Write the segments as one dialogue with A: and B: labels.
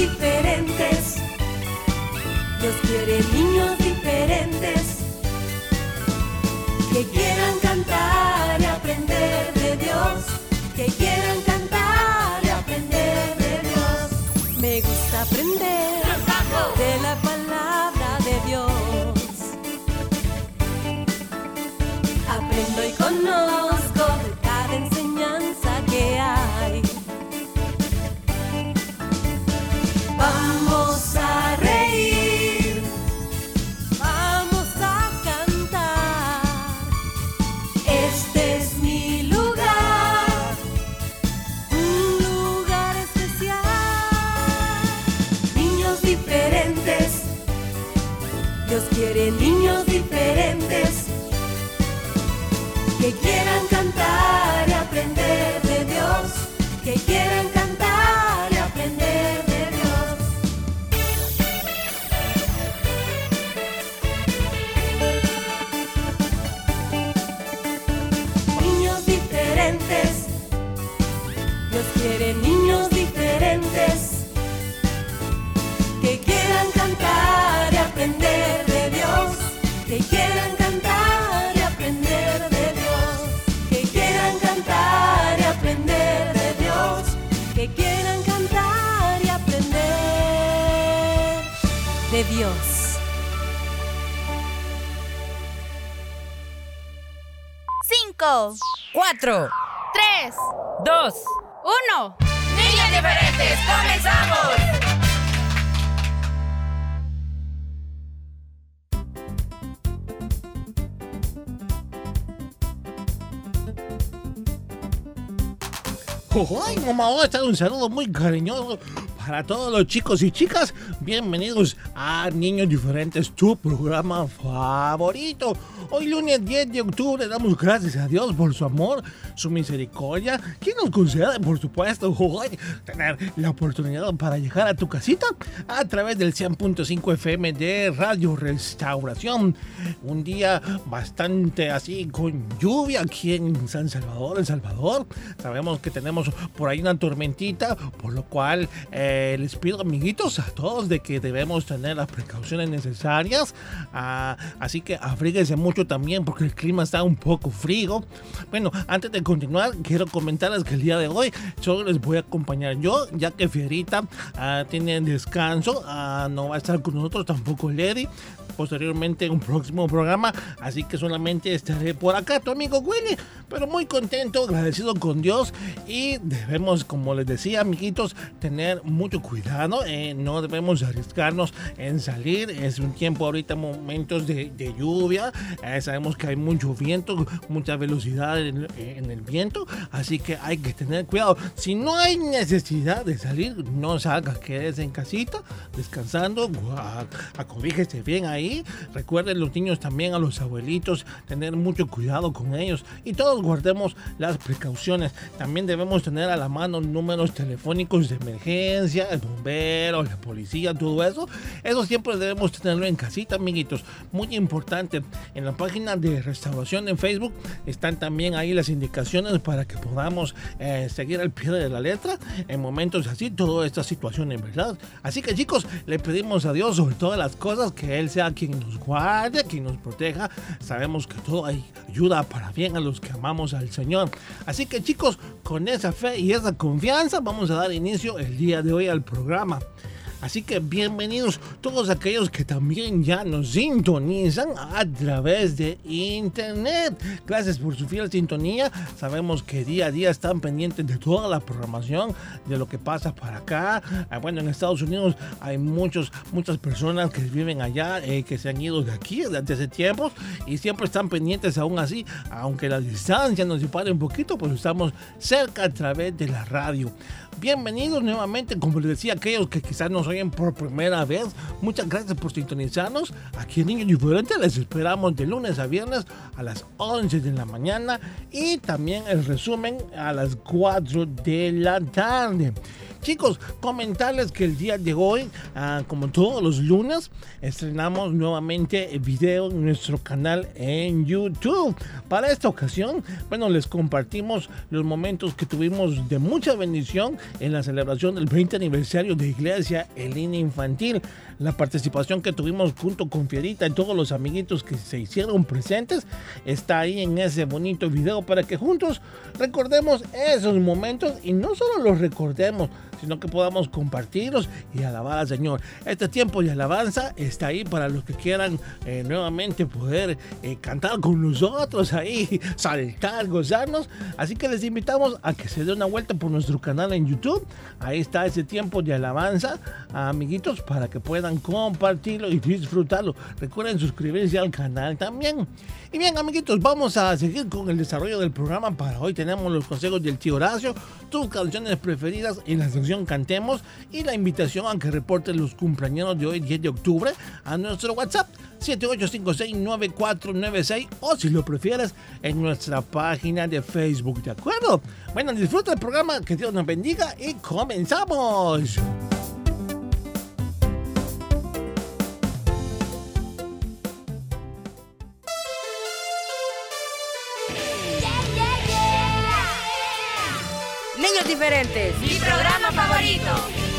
A: diferentes. Dios quiere niños diferentes que quieran cantar
B: 5,
C: 4,
B: 3,
C: 2,
B: 1.
C: Niñas diferentes, comenzamos.
D: ¡Ay, mamá! Está un saludo muy cariñoso para todos los chicos y chicas. Bienvenidos a Niños Diferentes, tu programa favorito. Hoy lunes 10 de octubre damos gracias a Dios por su amor, su misericordia, que nos concede, por supuesto, hoy tener la oportunidad para llegar a tu casita a través del 100.5 FM de Radio Restauración. Un día bastante así con lluvia aquí en San Salvador, El Salvador. Sabemos que tenemos por ahí una tormentita, por lo cual eh, les pido, amiguitos, a todos de que debemos tener las precauciones necesarias. Ah, así que abríguense mucho también porque el clima está un poco frío. Bueno, antes de continuar, quiero comentarles que el día de hoy solo les voy a acompañar yo, ya que Fierita ah, tiene descanso, ah, no va a estar con nosotros tampoco Lady posteriormente en un próximo programa. Así que solamente estaré por acá, tu amigo Willy. Pero muy contento, agradecido con Dios. Y debemos, como les decía, amiguitos, tener mucho cuidado. eh, no debemos arriesgarnos en salir. Es un tiempo ahorita, momentos de, lluvia. eh, sabemos que hay mucho viento, mucha velocidad en, en el viento. Así que hay que tener cuidado. Si no hay necesidad de salir, no salga, quédese en casita, descansando. Acobíjese bien ahí. Recuerden los niños también a los abuelitos, tener mucho cuidado con ellos. Y todos guardemos las precauciones. También debemos tener a la mano números telefónicos de emergencia, el bombero, la policía, todo eso. Eso siempre debemos tenerlo en casita, amiguitos. Muy importante. En la página de restauración en Facebook están también ahí las indicaciones para que podamos eh, seguir al pie de la letra en momentos así, toda esta situación en verdad. Así que chicos, le pedimos a Dios sobre todas las cosas que Él sea quien nos guarde, quien nos proteja. Sabemos que todo ayuda para bien a los que amamos al Señor. Así que chicos, con esa fe y esa confianza vamos a dar inicio el día de hoy al programa. Así que bienvenidos todos aquellos que también ya nos sintonizan a través de internet. Gracias por su fiel sintonía. Sabemos que día a día están pendientes de toda la programación, de lo que pasa para acá. Ah, Bueno, en Estados Unidos hay muchos, muchas personas que viven allá, eh, que se han ido de aquí desde hace tiempos y siempre están pendientes aún así, aunque la distancia nos separe un poquito, pues estamos cerca a través de la radio. Bienvenidos nuevamente, como les decía, aquellos que quizás nos oyen por primera vez. Muchas gracias por sintonizarnos. Aquí en Niños Diferentes les esperamos de lunes a viernes a las 11 de la mañana y también el resumen a las 4 de la tarde. Chicos, comentarles que el día de hoy, ah, como todos los lunes, estrenamos nuevamente video en nuestro canal en YouTube. Para esta ocasión, bueno, les compartimos los momentos que tuvimos de mucha bendición en la celebración del 20 aniversario de Iglesia Elina Infantil. La participación que tuvimos junto con Fierita y todos los amiguitos que se hicieron presentes está ahí en ese bonito video para que juntos recordemos esos momentos y no solo los recordemos, sino que podamos compartirlos y alabar al Señor. Este tiempo de alabanza está ahí para los que quieran eh, nuevamente poder eh, cantar con nosotros ahí, saltar, gozarnos. Así que les invitamos a que se dé una vuelta por nuestro canal en YouTube. Ahí está ese tiempo de alabanza, amiguitos, para que puedan compartirlo y disfrutarlo. Recuerden suscribirse al canal también. Y bien, amiguitos, vamos a seguir con el desarrollo del programa. Para hoy tenemos los consejos del tío Horacio, tus canciones preferidas en la sección Cantemos y la invitación a que reporten los cumpleaños de hoy, 10 de octubre, a nuestro WhatsApp 78569496 o si lo prefieres en nuestra página de Facebook, ¿de acuerdo? Bueno, disfruta el programa, que Dios nos bendiga y comenzamos.
C: Diferentes.
B: Mi programa favorito.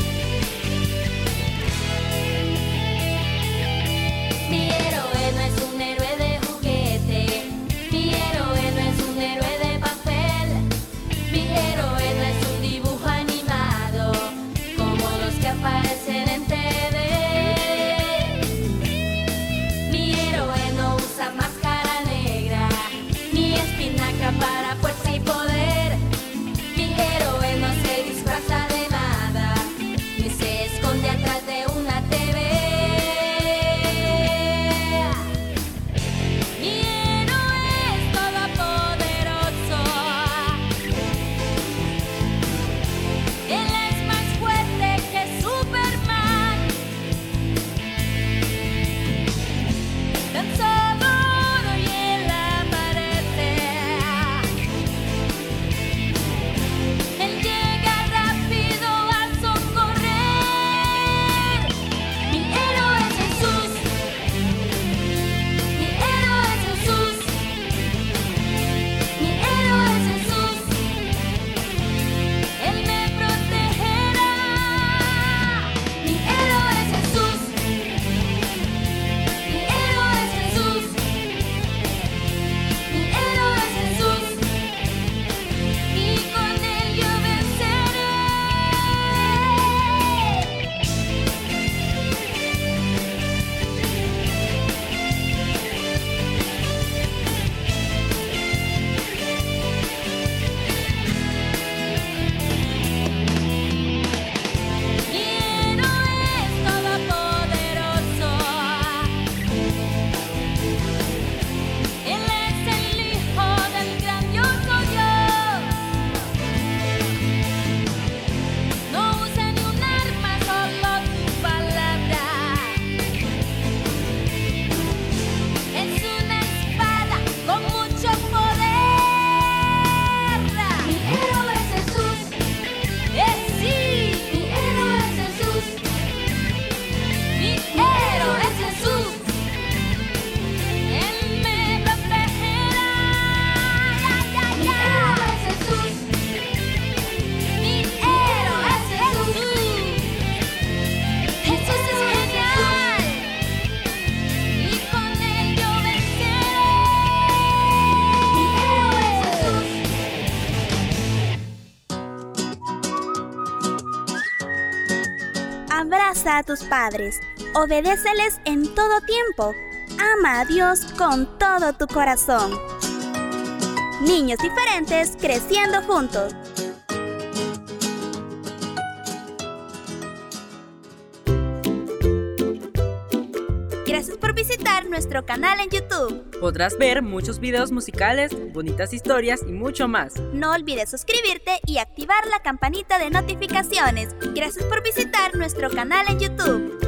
A: A
E: tus padres, obedéceles en todo tiempo, ama a Dios con todo tu corazón. Niños diferentes creciendo juntos. Nuestro canal en YouTube.
F: Podrás ver muchos videos musicales, bonitas historias y mucho más.
E: No olvides suscribirte y activar la campanita de notificaciones. Gracias por visitar nuestro canal en YouTube.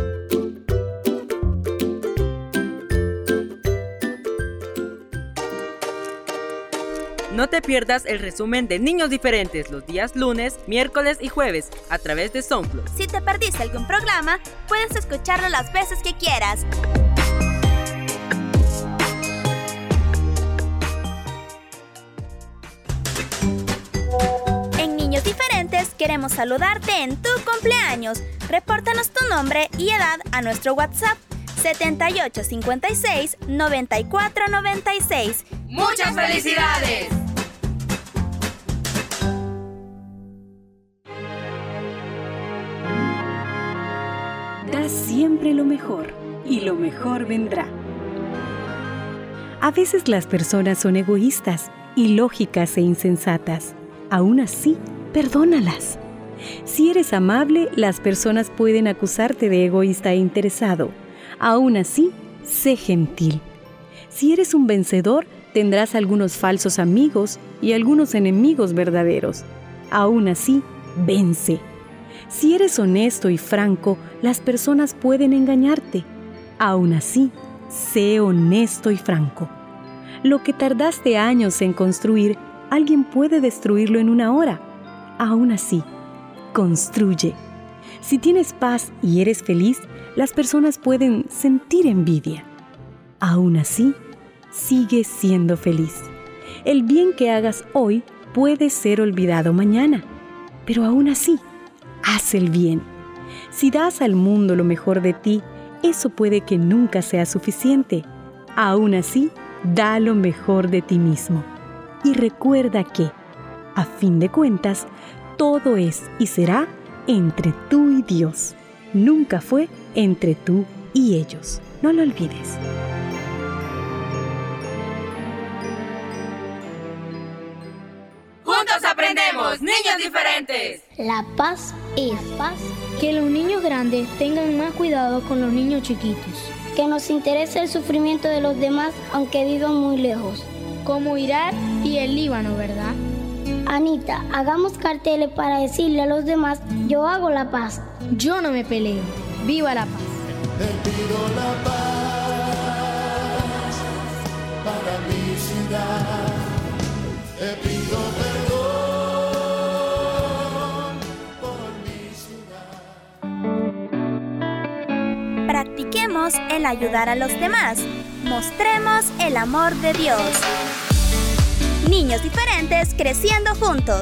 F: No te pierdas el resumen de Niños Diferentes los días lunes, miércoles y jueves a través de SoundCloud.
E: Si te perdiste algún programa, puedes escucharlo las veces que quieras. Queremos saludarte en tu cumpleaños. Repórtanos tu nombre y edad a nuestro WhatsApp 7856 9496.
C: ¡Muchas felicidades!
G: Da siempre lo mejor y lo mejor vendrá. A veces las personas son egoístas, ilógicas e insensatas. Aún así, perdónalas. Si eres amable, las personas pueden acusarte de egoísta e interesado. Aún así, sé gentil. Si eres un vencedor, tendrás algunos falsos amigos y algunos enemigos verdaderos. Aún así, vence. Si eres honesto y franco, las personas pueden engañarte. Aún así, sé honesto y franco. Lo que tardaste años en construir, alguien puede destruirlo en una hora. Aún así, construye. Si tienes paz y eres feliz, las personas pueden sentir envidia. Aún así, sigue siendo feliz. El bien que hagas hoy puede ser olvidado mañana, pero aún así, haz el bien. Si das al mundo lo mejor de ti, eso puede que nunca sea suficiente. Aún así, da lo mejor de ti mismo. Y recuerda que, a fin de cuentas, todo es y será entre tú y Dios. Nunca fue entre tú y ellos. No lo olvides.
C: Juntos aprendemos, niños diferentes.
H: La paz es paz. Que los niños grandes tengan más cuidado con los niños chiquitos. Que nos interese el sufrimiento de los demás aunque vivan muy lejos. Como Irak y el Líbano, ¿verdad? Anita, hagamos carteles para decirle a los demás, yo hago la paz. Yo no me peleo. Viva la paz.
I: Te pido la paz para mi ciudad. Te pido perdón por mi ciudad.
E: Practiquemos el ayudar a los demás. Mostremos el amor de Dios. Niños diferentes creciendo juntos.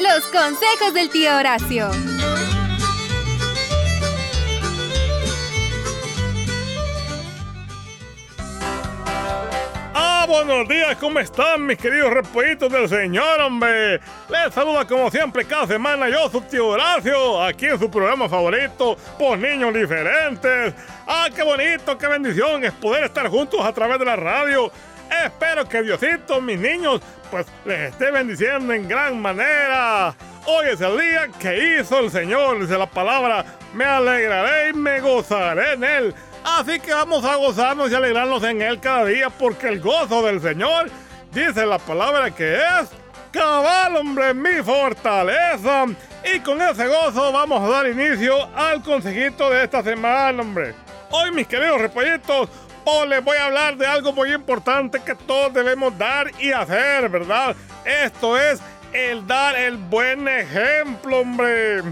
J: Los consejos del tío Horacio.
K: Buenos días, ¿cómo están mis queridos repollitos del Señor, hombre? Les saluda como siempre cada semana yo, su tío Horacio, aquí en su programa favorito, por niños diferentes. Ah, qué bonito, qué bendición es poder estar juntos a través de la radio. Espero que Diosito, mis niños, pues les esté bendiciendo en gran manera. Hoy es el día que hizo el Señor, dice la palabra, me alegraré y me gozaré en él. Así que vamos a gozarnos y alegrarnos en Él cada día, porque el gozo del Señor, dice la palabra que es cabal, hombre, mi fortaleza. Y con ese gozo vamos a dar inicio al consejito de esta semana, hombre. Hoy, mis queridos repollitos, hoy les voy a hablar de algo muy importante que todos debemos dar y hacer, ¿verdad? Esto es el dar el buen ejemplo, hombre.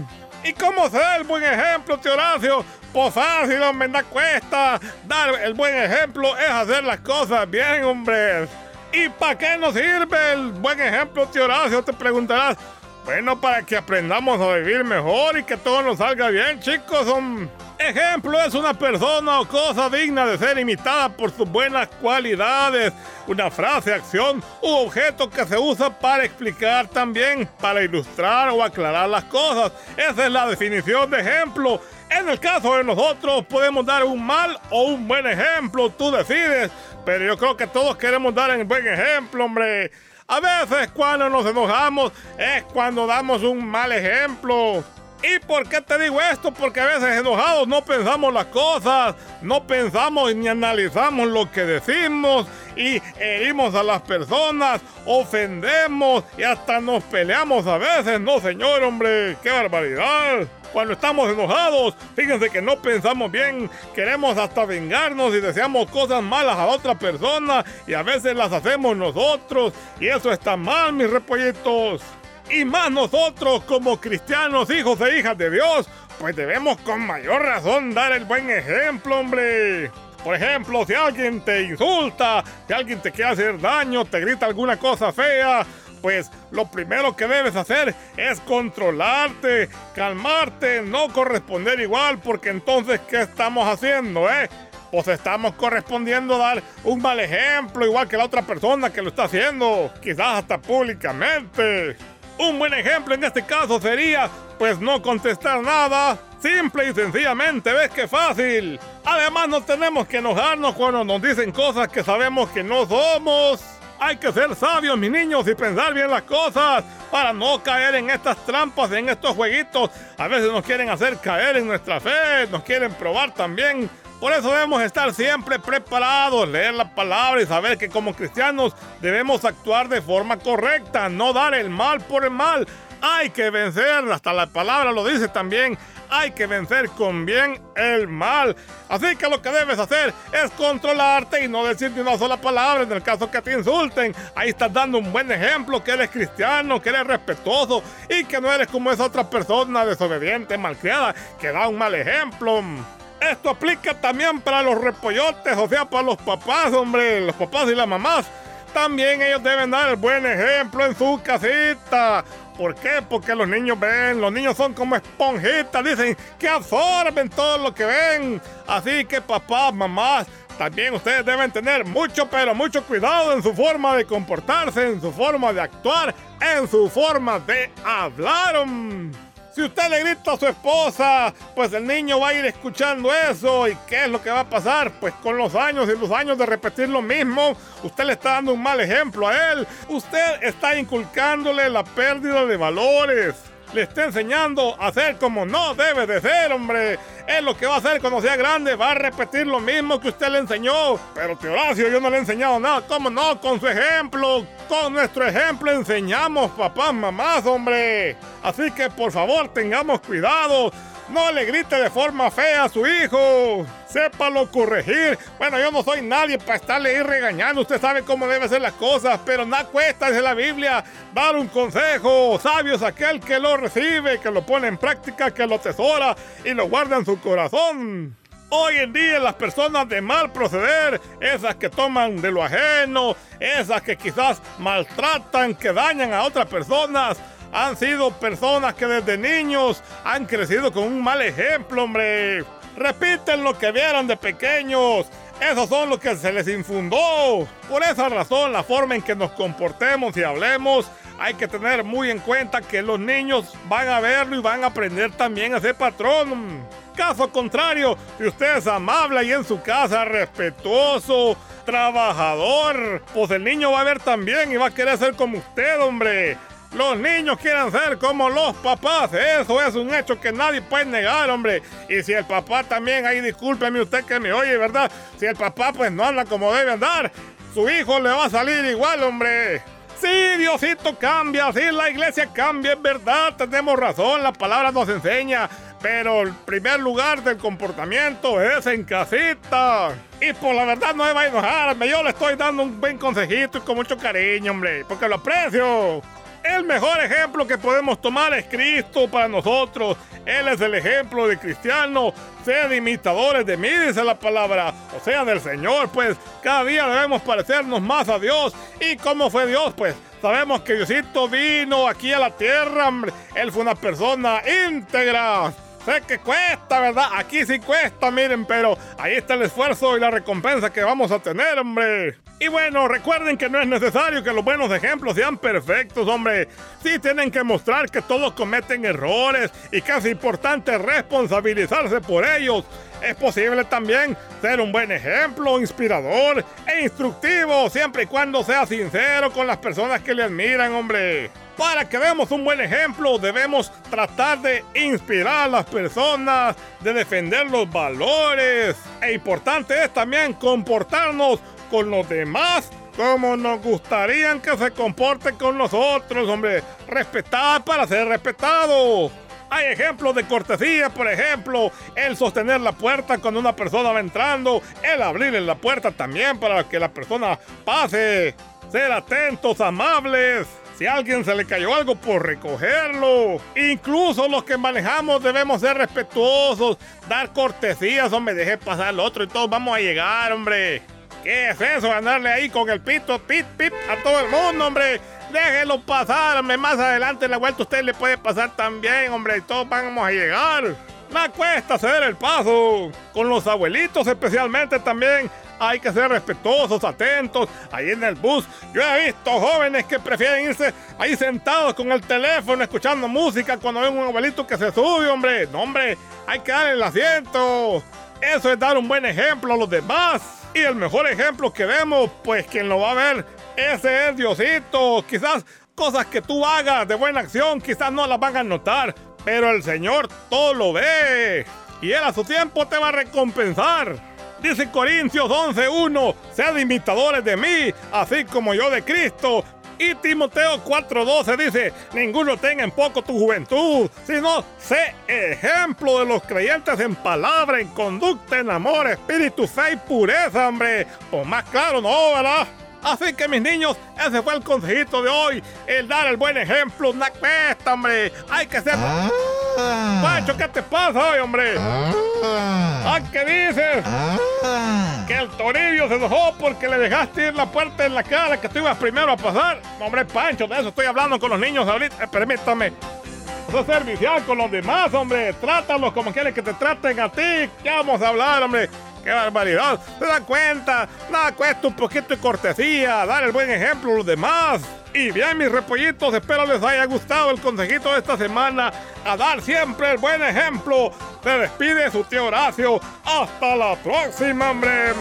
K: ¿Y cómo ser el buen ejemplo, tío Horacio? Pues fácil, hombre, da cuesta. Dar el buen ejemplo es hacer las cosas bien, hombre. ¿Y para qué nos sirve el buen ejemplo, tío Horacio? Te preguntarás. Bueno, para que aprendamos a vivir mejor y que todo nos salga bien, chicos. Un ejemplo es una persona o cosa digna de ser imitada por sus buenas cualidades. Una frase, acción u objeto que se usa para explicar también, para ilustrar o aclarar las cosas. Esa es la definición de ejemplo. En el caso de nosotros podemos dar un mal o un buen ejemplo, tú decides. Pero yo creo que todos queremos dar un buen ejemplo, hombre. A veces cuando nos enojamos es cuando damos un mal ejemplo. ¿Y por qué te digo esto? Porque a veces enojados no pensamos las cosas, no pensamos ni analizamos lo que decimos y herimos a las personas, ofendemos y hasta nos peleamos a veces. No, señor, hombre, qué barbaridad. Cuando estamos enojados, fíjense que no pensamos bien, queremos hasta vengarnos y deseamos cosas malas a otra persona y a veces las hacemos nosotros y eso está mal, mis repollitos. Y más nosotros como cristianos, hijos e hijas de Dios, pues debemos con mayor razón dar el buen ejemplo, hombre. Por ejemplo, si alguien te insulta, si alguien te quiere hacer daño, te grita alguna cosa fea, pues lo primero que debes hacer es controlarte, calmarte, no corresponder igual, porque entonces, ¿qué estamos haciendo, eh? Pues estamos correspondiendo a dar un mal ejemplo, igual que la otra persona que lo está haciendo, quizás hasta públicamente. Un buen ejemplo en este caso sería, pues no contestar nada, simple y sencillamente, ¿ves qué fácil? Además no tenemos que enojarnos cuando nos dicen cosas que sabemos que no somos. Hay que ser sabios, mis niños, y pensar bien las cosas para no caer en estas trampas, en estos jueguitos. A veces nos quieren hacer caer en nuestra fe, nos quieren probar también. Por eso debemos estar siempre preparados, leer la palabra y saber que como cristianos debemos actuar de forma correcta, no dar el mal por el mal. Hay que vencer, hasta la palabra lo dice también, hay que vencer con bien el mal. Así que lo que debes hacer es controlarte y no decir ni una sola palabra en el caso que te insulten. Ahí estás dando un buen ejemplo que eres cristiano, que eres respetuoso y que no eres como esa otra persona desobediente, malcriada, que da un mal ejemplo. Esto aplica también para los repollotes, o sea, para los papás, hombre, los papás y las mamás. También ellos deben dar el buen ejemplo en su casita. ¿Por qué? Porque los niños ven, los niños son como esponjitas, dicen que absorben todo lo que ven. Así que papás, mamás, también ustedes deben tener mucho, pero mucho cuidado en su forma de comportarse, en su forma de actuar, en su forma de hablar. Si usted le grita a su esposa, pues el niño va a ir escuchando eso. ¿Y qué es lo que va a pasar? Pues con los años y los años de repetir lo mismo, usted le está dando un mal ejemplo a él. Usted está inculcándole la pérdida de valores. Le está enseñando a hacer como no debe de ser, hombre. Es lo que va a hacer cuando sea grande. Va a repetir lo mismo que usted le enseñó. Pero Teoracio, yo no le he enseñado nada. ¿Cómo no? Con su ejemplo. Con nuestro ejemplo enseñamos, papás, mamás, hombre. Así que por favor tengamos cuidado. No le grite de forma fea a su hijo. Sépalo corregir. Bueno, yo no soy nadie para estarle ahí regañando. Usted sabe cómo debe hacer las cosas, pero nada cuesta, dice la Biblia, dar un consejo. Sabio es aquel que lo recibe, que lo pone en práctica, que lo tesora y lo guarda en su corazón. Hoy en día las personas de mal proceder, esas que toman de lo ajeno, esas que quizás maltratan, que dañan a otras personas, han sido personas que desde niños han crecido con un mal ejemplo, hombre. Repiten lo que vieron de pequeños. Esos son los que se les infundó. Por esa razón, la forma en que nos comportemos y hablemos, hay que tener muy en cuenta que los niños van a verlo y van a aprender también a ser patrón. Caso contrario, si usted es amable y en su casa respetuoso, trabajador, pues el niño va a ver también y va a querer ser como usted, hombre. Los niños quieren ser como los papás. Eso es un hecho que nadie puede negar, hombre. Y si el papá también, ahí discúlpeme usted que me oye, ¿verdad? Si el papá pues no anda como debe andar, su hijo le va a salir igual, hombre. Sí, Diosito cambia, sí, la iglesia cambia, es verdad, tenemos razón, la palabra nos enseña. Pero el primer lugar del comportamiento es en casita. Y por la verdad no me va a enojarme, yo le estoy dando un buen consejito y con mucho cariño, hombre, porque lo aprecio. El mejor ejemplo que podemos tomar es Cristo para nosotros. Él es el ejemplo de cristiano. Sean imitadores de mí, dice la palabra. O sea, del Señor, pues cada día debemos parecernos más a Dios. ¿Y cómo fue Dios? Pues sabemos que Diosito vino aquí a la tierra. Él fue una persona íntegra. Sé que cuesta, ¿verdad? Aquí sí cuesta, miren, pero ahí está el esfuerzo y la recompensa que vamos a tener, hombre. Y bueno, recuerden que no es necesario que los buenos ejemplos sean perfectos, hombre. Sí tienen que mostrar que todos cometen errores y que es importante responsabilizarse por ellos. Es posible también ser un buen ejemplo, inspirador e instructivo, siempre y cuando sea sincero con las personas que le admiran, hombre. Para que demos un buen ejemplo, debemos tratar de inspirar a las personas, de defender los valores. E importante es también comportarnos con los demás como nos gustaría que se comporten con nosotros, hombre. Respetar para ser respetado. Hay ejemplos de cortesía, por ejemplo, el sostener la puerta cuando una persona va entrando, el abrirle la puerta también para que la persona pase, ser atentos, amables. Si a alguien se le cayó algo, por recogerlo. Incluso los que manejamos debemos ser respetuosos, dar cortesías, hombre, deje pasar al otro y todos vamos a llegar, hombre. ¿Qué es eso? Andarle ahí con el pito, pit, pit a todo el mundo, hombre. Déjelo pasar, hombre. Más adelante en la vuelta usted le puede pasar también, hombre. Y todos vamos a llegar. La cuesta ceder el paso. Con los abuelitos especialmente también. Hay que ser respetuosos, atentos. Ahí en el bus, yo he visto jóvenes que prefieren irse ahí sentados con el teléfono escuchando música cuando ven un abuelito que se sube, hombre. No, hombre, hay que darle el asiento. Eso es dar un buen ejemplo a los demás. Y el mejor ejemplo que vemos, pues quien lo va a ver, ese es Diosito. Quizás cosas que tú hagas de buena acción, quizás no las van a notar, pero el Señor todo lo ve. Y Él a su tiempo te va a recompensar. Dice Corintios 11.1, sean imitadores de mí, así como yo de Cristo. Y Timoteo 4:12 dice, ninguno tenga en poco tu juventud, sino sé ejemplo de los creyentes en palabra, en conducta, en amor, espíritu, fe y pureza, hombre. O más claro, no, ¿verdad? Así que mis niños, ese fue el consejito de hoy. El dar el buen ejemplo, una cuesta, hombre. Hay que ser... Ah. Pancho, ¿qué te pasa hoy, hombre? Ah. ¿Qué dices? Ah. Que el torillo se enojó porque le dejaste ir la puerta en la cara que tú ibas primero a pasar. hombre, Pancho, de eso estoy hablando con los niños ahorita. Eh, permítame. Eso servicial con los demás, hombre. Trátalos como quieres que te traten a ti. Ya vamos a hablar, hombre. ¡Qué barbaridad! ¿Se dan cuenta? Nada cuesta un poquito de cortesía, dar el buen ejemplo a los demás. Y bien, mis repollitos, espero les haya gustado el consejito de esta semana. A dar siempre el buen ejemplo. Se despide su tío Horacio. Hasta la próxima, hombre.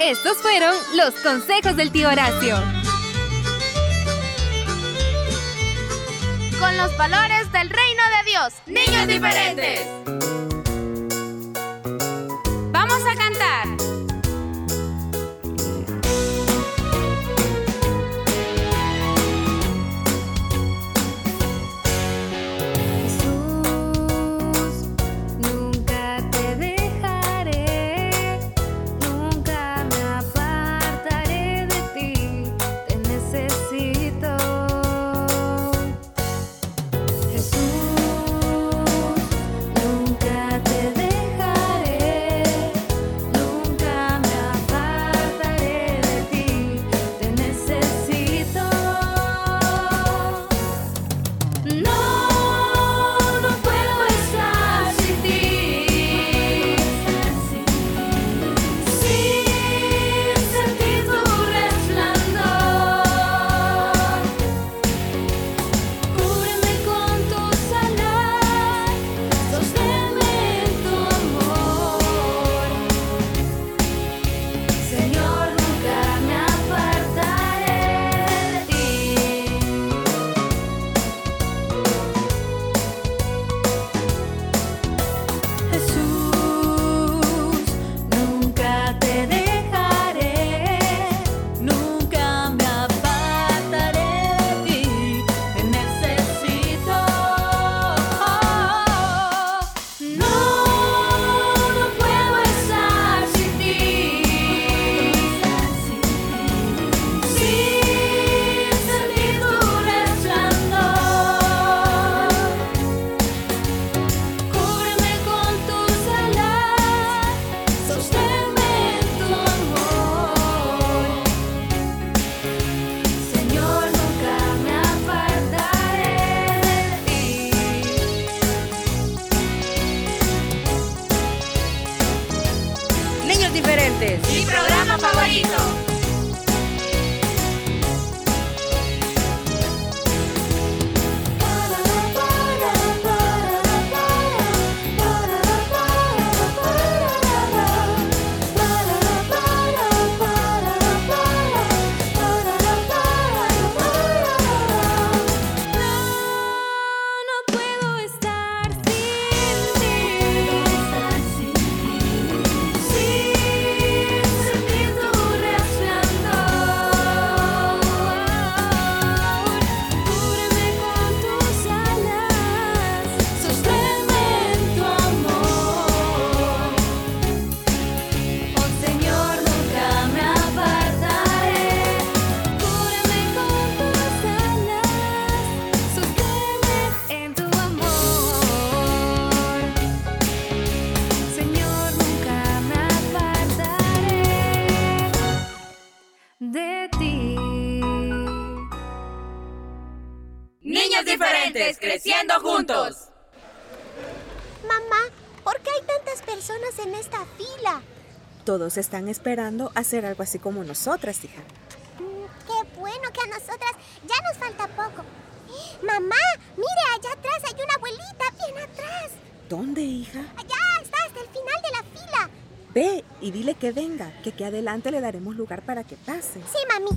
B: Estos fueron los consejos del tío Horacio.
C: Con los valores del reino de Dios. Niños diferentes.
B: Vamos a cantar.
L: Mi programa favorito.
M: Todos están esperando hacer algo así como nosotras, hija.
L: Mm, qué bueno que a nosotras ya nos falta poco. Mamá, mire, allá atrás hay una abuelita, bien atrás.
M: ¿Dónde, hija?
L: Allá está, hasta el final de la fila.
M: Ve y dile que venga, que aquí adelante le daremos lugar para que pase.
L: Sí, mami.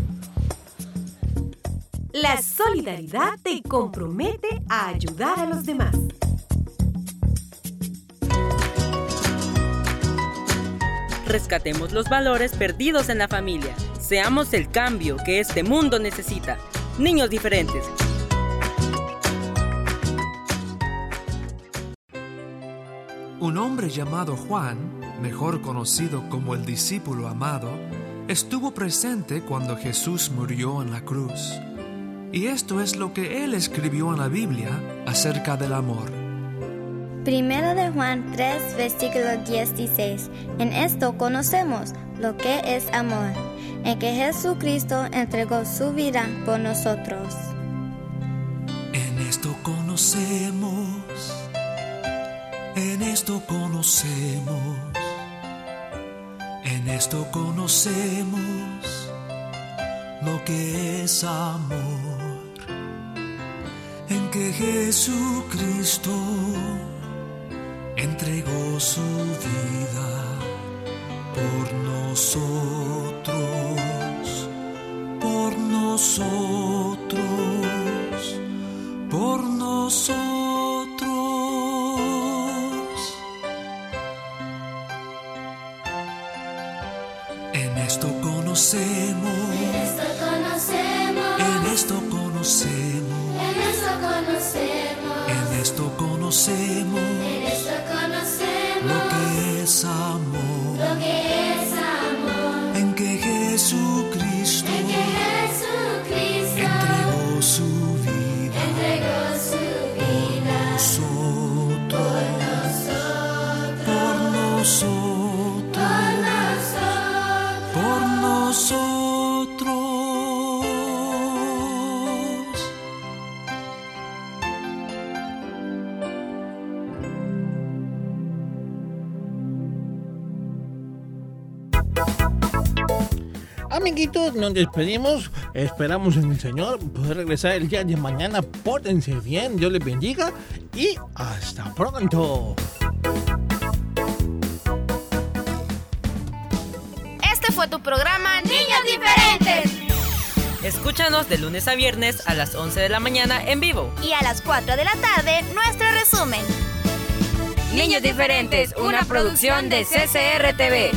A: La solidaridad te compromete a ayudar a los demás.
F: Rescatemos los valores perdidos en la familia. Seamos el cambio que este mundo necesita. Niños diferentes.
N: Un hombre llamado Juan, mejor conocido como el discípulo amado, estuvo presente cuando Jesús murió en la cruz. Y esto es lo que él escribió en la Biblia acerca del amor.
O: Primero de Juan 3, versículo 16. En esto conocemos lo que es amor, en que Jesucristo entregó su vida por nosotros.
P: En esto conocemos en esto conocemos, en esto conocemos lo que es amor, en que Jesucristo entregó su vida por nosotros, por nosotros, por nosotros.
D: Amiguitos, nos despedimos. Esperamos en el Señor poder regresar el día de mañana. Pórtense bien, Dios les bendiga y hasta pronto.
E: Este fue tu programa Niños Diferentes.
F: Escúchanos de lunes a viernes a las 11 de la mañana en vivo.
E: Y a las 4 de la tarde, nuestro resumen.
Q: Niños Diferentes, una producción de CCR TV.